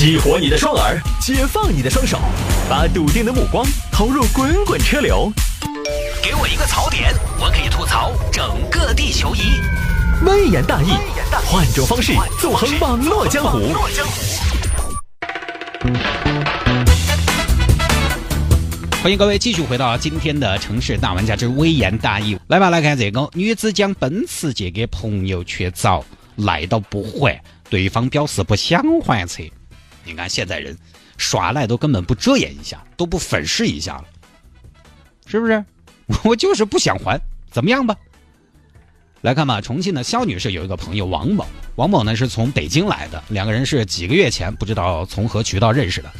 激活你的双耳，解放你的双手，把笃定的目光投入滚滚车流。给我一个槽点，我可以吐槽整个地球仪。微言大义，换种方式纵横网络江湖。欢迎各位继续回到今天的城市大玩家之微言大义。来吧，来看这个女子将奔驰借给朋友却遭赖到不还，对方表示不想还车。你看现在人耍赖都根本不遮掩一下，都不粉饰一下了，是不是？我就是不想还，怎么样吧？来看吧，重庆的肖女士有一个朋友王某，王某呢是从北京来的，两个人是几个月前不知道从何渠道认识的。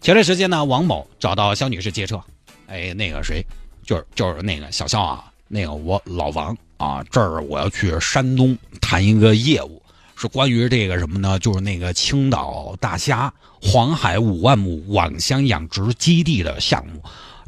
前段时间呢，王某找到肖女士借车，哎，那个谁，就是就是那个小肖啊，那个我老王啊，这儿我要去山东谈一个业务，是关于这个什么呢？就是那个青岛大虾黄海五万亩网箱养殖基地的项目，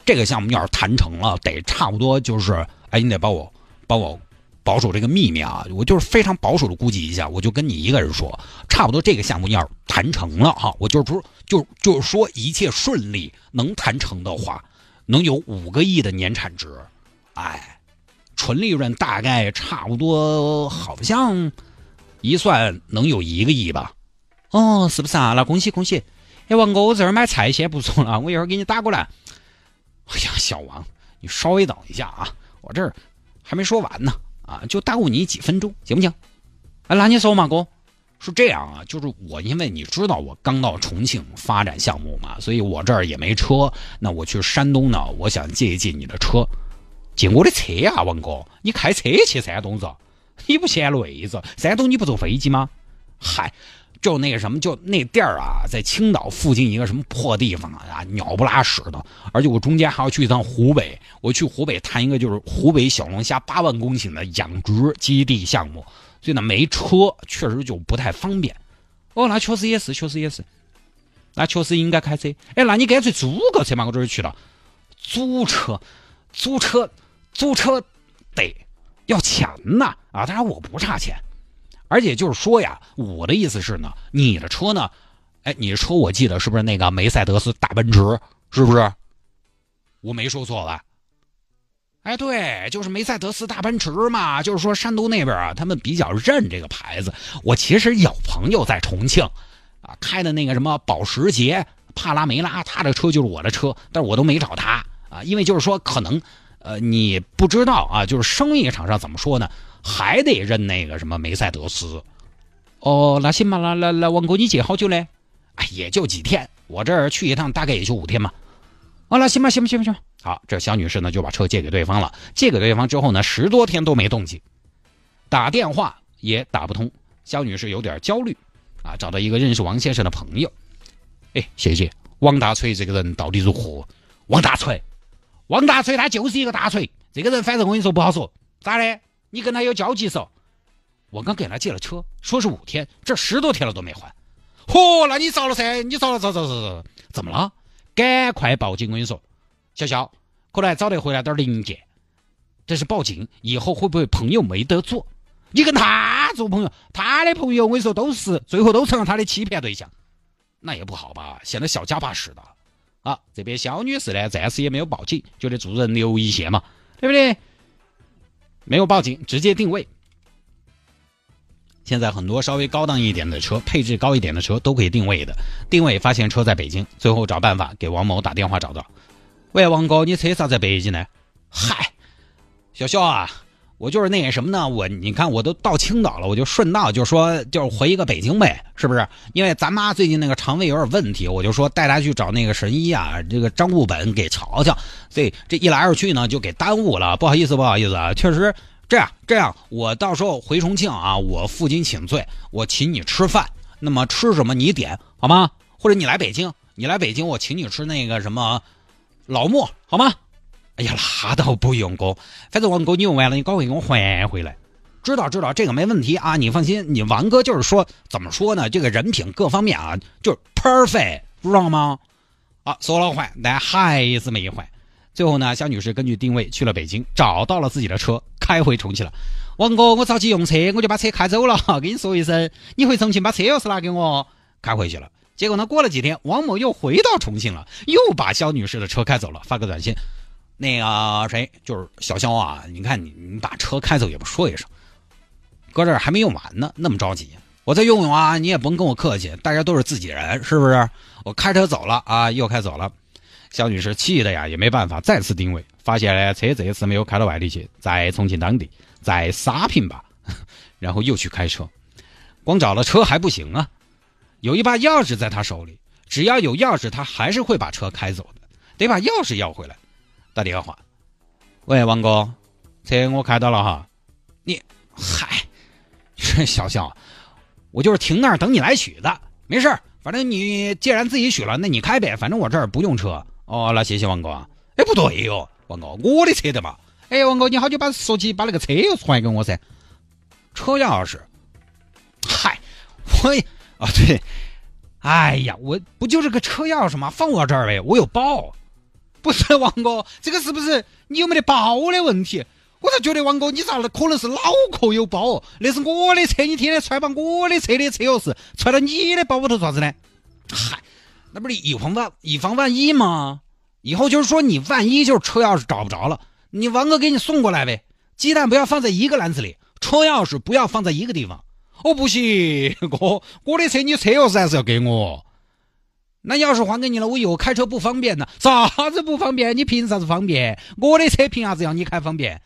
这个项目要是谈成了，得差不多就是，哎，你得帮我帮我保守这个秘密啊，我就是非常保守的估计一下，我就跟你一个人说，差不多这个项目要是谈成了哈，我就是说。就就是说，一切顺利，能谈成的话，能有五个亿的年产值，哎，纯利润大概差不多，好像一算能有一个亿吧？哦，是不是啊？那恭喜恭喜！哎，王哥，我这儿买菜先不错了，我一会儿给你打过来。哎呀，小王，你稍微等一下啊，我这儿还没说完呢，啊，就耽误你几分钟，行不行？哎，那你说嘛，哥。是这样啊，就是我，因为你知道我刚到重庆发展项目嘛，所以我这儿也没车。那我去山东呢，我想借一借你的车，借我的车啊，王哥，你开车去山东子？你不嫌累子？山东你不坐飞机吗？嗨，就那个什么，就那地儿啊，在青岛附近一个什么破地方啊，鸟不拉屎的。而且我中间还要去一趟湖北，我去湖北谈一个就是湖北小龙虾八万公顷的养殖基地项目。所以呢，没车确实就不太方便。哦，那确实也是，确实也是。那确实应该开车。哎，那你干脆租个车嘛，我这儿去了。租车，租车，租车得要钱呐啊！当然我不差钱，而且就是说呀，我的意思是呢，你的车呢，哎，你的车我记得是不是那个梅赛德斯大奔驰？是不是？我没说错吧？哎，对，就是梅赛德斯大奔驰嘛。就是说，山东那边啊，他们比较认这个牌子。我其实有朋友在重庆，啊，开的那个什么保时捷帕拉梅拉，他的车就是我的车，但是我都没找他啊，因为就是说，可能，呃，你不知道啊，就是生意场上怎么说呢，还得认那个什么梅赛德斯。哦，那行吧，那那那王哥，你借好久嘞？哎，也就几天，我这儿去一趟大概也就五天嘛。哦，那行吧，行吧，行吧，行吧。好，这小女士呢就把车借给对方了。借给对方之后呢，十多天都没动静，打电话也打不通。肖女士有点焦虑，啊，找到一个认识王先生的朋友。哎，谢谢。王大锤这个人到底如何？王大锤，王大锤他就是一个大锤。这个人反正我跟你说不好说。咋的？你跟他有交集嗦？我刚给他借了车，说是五天，这十多天了都没还。嚯，那你糟了噻！你糟了，糟糟糟糟！怎么了？赶快报警！我跟你说。小肖，可能还找得回来点零件，这是报警，以后会不会朋友没得做？你跟他做朋友，他的朋友我跟你说都是最后都成了他的欺骗对象，那也不好吧？现在小家怕事的啊！这边肖女士呢，暂时也没有报警，觉得做人留一线嘛，对不对？没有报警，直接定位。现在很多稍微高档一点的车，配置高一点的车都可以定位的，定位发现车在北京，最后找办法给王某打电话找到。喂，王哥，你车啥在北京呢？嗨，小肖啊，我就是那个什么呢？我你看，我都到青岛了，我就顺道就说，就回一个北京呗，是不是？因为咱妈最近那个肠胃有点问题，我就说带她去找那个神医啊，这个张悟本给瞧瞧。所以这一来二去呢，就给耽误了。不好意思，不好意思啊，确实这样这样，我到时候回重庆啊，我负荆请罪，我请你吃饭。那么吃什么你点好吗？或者你来北京，你来北京，我请你吃那个什么。老莫，好吗？哎呀，那倒不用哥，反正王哥你用完了，你赶快给我还回来。知道知道，这个没问题啊，你放心。你王哥就是说，怎么说呢？这个人品各方面啊，就是 perfect，知道吗？啊，说了还，但还是没还。最后呢，肖女士根据定位去了北京，找到了自己的车，开回重庆了。王哥，我着急用车，我就把车开走了。跟你说一声，你回重庆把车钥匙拿给我，开回去了。结果呢，过了几天，王某又回到重庆了，又把肖女士的车开走了，发个短信，那个谁，就是小肖啊，你看你你把车开走也不说一声，搁这儿还没用完呢，那么着急，我再用用啊，你也甭跟我客气，大家都是自己人，是不是？我开车走了啊，又开走了，肖女士气的呀，也没办法，再次定位，发现呢车这次没有开到外地去，在重庆当地，在沙坪吧，然后又去开车，光找了车还不行啊。有一把钥匙在他手里，只要有钥匙，他还是会把车开走的，得把钥匙要回来。打电话，喂，王哥，车我开到了哈。你嗨，小肖，我就是停那儿等你来取的，没事儿反正你既然自己取了，那你开呗，反正我这儿不用车。哦，那谢谢王哥。哎，不对哟，王哥，我的车的嘛。哎，王哥，你好久把说起把那个车又还给我噻？车钥匙？嗨，我。啊对，哎呀，我不就是个车钥匙吗？放我这儿呗，我有包。不是王哥，这个是不是你有没得包的问题？我才觉得王哥，你咋可能是脑壳有包？那是我的车，你天天揣把我的车的车钥匙揣到你的包里头做啥子呢？嗨，那不是以防万以防万一吗？以后就是说你万一就是车钥匙找不着了，你王哥给你送过来呗。鸡蛋不要放在一个篮子里，车钥匙不要放在一个地方。我不行，哥，我的车你车钥匙还是要给我。那钥匙还给你了，我以后开车不方便呢。啥子不方便？你凭啥子方便？我的车凭啥子要你开方便？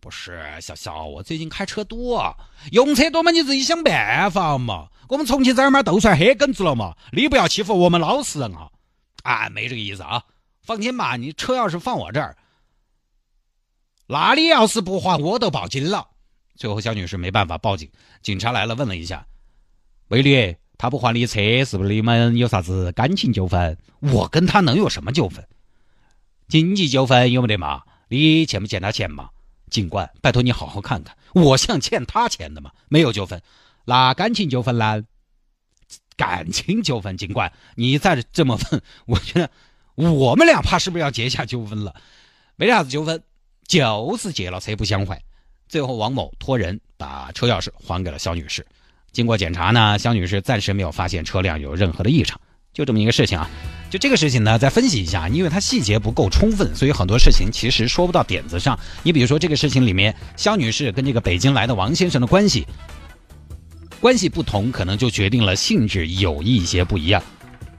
不是，小小，我最近开车多，用车多嘛，你自己想办法嘛。我们重庆这儿嘛都算黑梗子了嘛，你不要欺负我们老实人啊！啊，没这个意思啊，放心吧，你车钥匙放我这儿，那你要是不还，我都报警了。最后，肖女士没办法报警，警察来了，问了一下：“美女，他不还你车，是不是你们有啥子感情纠纷？”我跟他能有什么纠纷？经济纠纷有没得嘛？你欠不欠他钱嘛？警官，拜托你好好看看，我像欠他钱的吗？没有纠纷，那感情纠纷呢？感情纠纷，警官，你再这么问，我觉得我们俩怕是不是要结下纠纷了？没啥子纠纷，就是借了车不想还。最后，王某托人把车钥匙还给了肖女士。经过检查呢，肖女士暂时没有发现车辆有任何的异常。就这么一个事情啊，就这个事情呢，再分析一下，因为它细节不够充分，所以很多事情其实说不到点子上。你比如说这个事情里面，肖女士跟这个北京来的王先生的关系，关系不同，可能就决定了性质有一些不一样。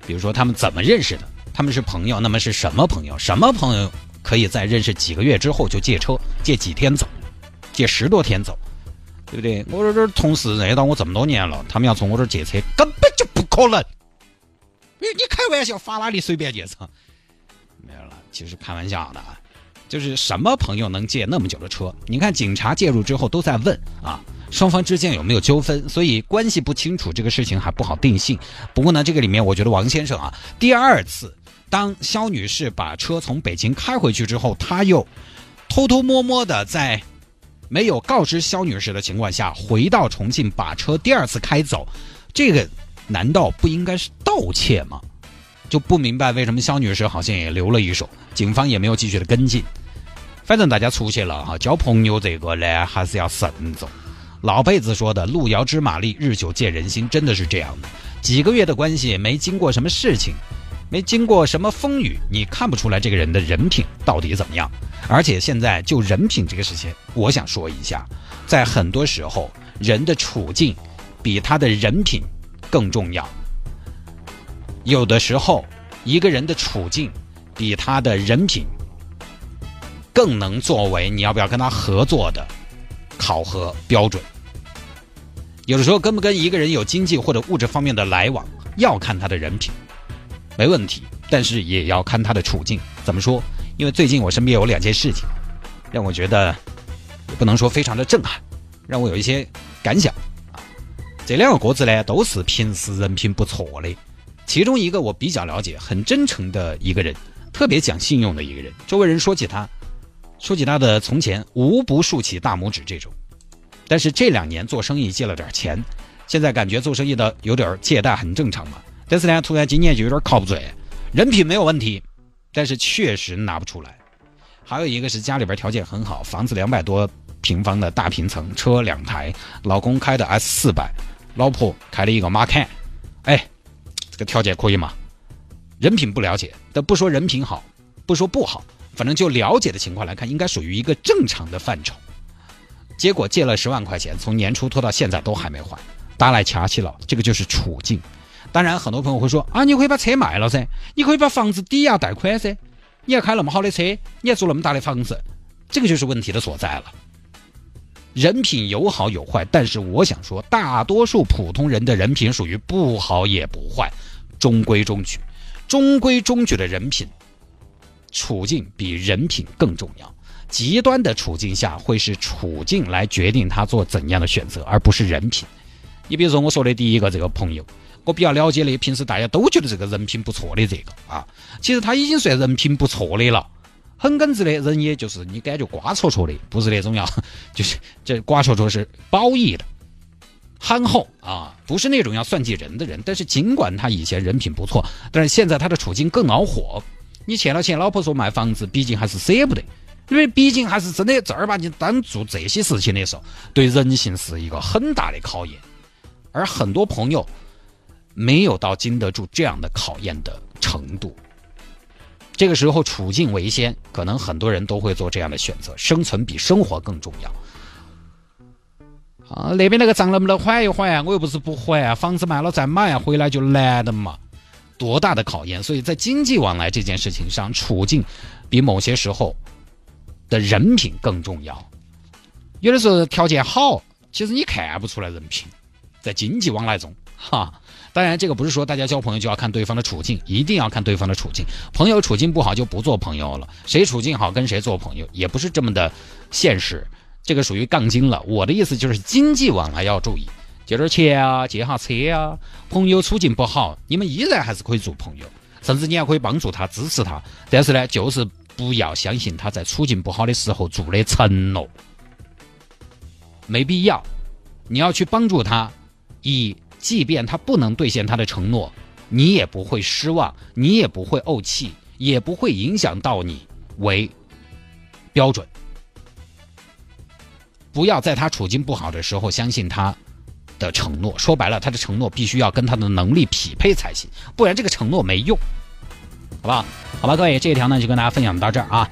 比如说他们怎么认识的？他们是朋友，那么是什么朋友？什么朋友可以在认识几个月之后就借车，借几天走？借十多天走，对不对？我这这同事认识到我这么多年了，他们要从我这儿借车，根本就不可能。你你开玩笑，法拉利随便借车，没有了。其实开玩笑的，就是什么朋友能借那么久的车？你看警察介入之后都在问啊，双方之间有没有纠纷？所以关系不清楚，这个事情还不好定性。不过呢，这个里面我觉得王先生啊，第二次当肖女士把车从北京开回去之后，他又偷偷摸摸的在。没有告知肖女士的情况下，回到重庆把车第二次开走，这个难道不应该是盗窃吗？就不明白为什么肖女士好像也留了一手，警方也没有继续的跟进。反正大家出去了哈，交朋友这个呢还是要慎重。老辈子说的“路遥知马力，日久见人心”，真的是这样的。几个月的关系，没经过什么事情。没经过什么风雨，你看不出来这个人的人品到底怎么样。而且现在就人品这个事情，我想说一下，在很多时候，人的处境比他的人品更重要。有的时候，一个人的处境比他的人品更能作为你要不要跟他合作的考核标准。有的时候，跟不跟一个人有经济或者物质方面的来往，要看他的人品。没问题，但是也要看他的处境。怎么说？因为最近我身边有两件事情，让我觉得不能说非常的震撼，让我有一些感想啊。这两个哥子呢，都是平时人品不错的。其中一个我比较了解，很真诚的一个人，特别讲信用的一个人。周围人说起他，说起他的从前，无不竖起大拇指这种。但是这两年做生意借了点钱，现在感觉做生意的有点借贷很正常嘛。但是呢，突然今年就有点靠不住，人品没有问题，但是确实拿不出来。还有一个是家里边条件很好，房子两百多平方的大平层，车两台，老公开的 S 四百，老婆开了一个马坎，哎，这个条件可以吗？人品不了解，但不说人品好，不说不好，反正就了解的情况来看，应该属于一个正常的范畴。结果借了十万块钱，从年初拖到现在都还没还，打来掐起了，这个就是处境。当然，很多朋友会说啊，你可以把车卖了噻，你可以把房子抵押贷款噻，你要开那么好的车，你要住那么大的房子，这个就是问题的所在了。人品有好有坏，但是我想说，大多数普通人的人品属于不好也不坏，中规中矩。中规中矩的人品，处境比人品更重要。极端的处境下，会是处境来决定他做怎样的选择，而不是人品。你比如说我说的第一个这个朋友，我比较了解的，平时大家都觉得这个人品不错的这个啊，其实他已经算人品不错的了。很耿直的人，也就是你感觉瓜戳戳的，不是那种要，就是这瓜戳戳是褒义的，憨厚啊，不是那种要算计人的人。但是尽管他以前人品不错，但是现在他的处境更恼火。你欠了钱，老婆说卖房子，毕竟还是舍不得，因为毕竟还是真的正儿八经当做这些事情的时候，对人性是一个很大的考验。而很多朋友没有到经得住这样的考验的程度。这个时候处境为先，可能很多人都会做这样的选择，生存比生活更重要。啊，那边那个账能不能还一还？我又不是不还啊，房子卖了再买，啊回来就难的嘛，多大的考验！所以在经济往来这件事情上，处境比某些时候的人品更重要。有的时候条件好，其实你看不出来人品，在经济往来中，哈。当然，这个不是说大家交朋友就要看对方的处境，一定要看对方的处境。朋友处境不好就不做朋友了，谁处境好跟谁做朋友也不是这么的现实。这个属于杠精了。我的意思就是经济往来要注意，借点钱啊，借下车啊。朋友处境不好，你们依然还是可以做朋友，甚至你还可以帮助他、支持他。但是呢，就是不要相信他在处境不好的时候做的承诺，没必要。你要去帮助他，以。即便他不能兑现他的承诺，你也不会失望，你也不会怄气，也不会影响到你为标准。不要在他处境不好的时候相信他的承诺。说白了，他的承诺必须要跟他的能力匹配才行，不然这个承诺没用，好不好？好吧，各位，这一条呢就跟大家分享到这儿啊。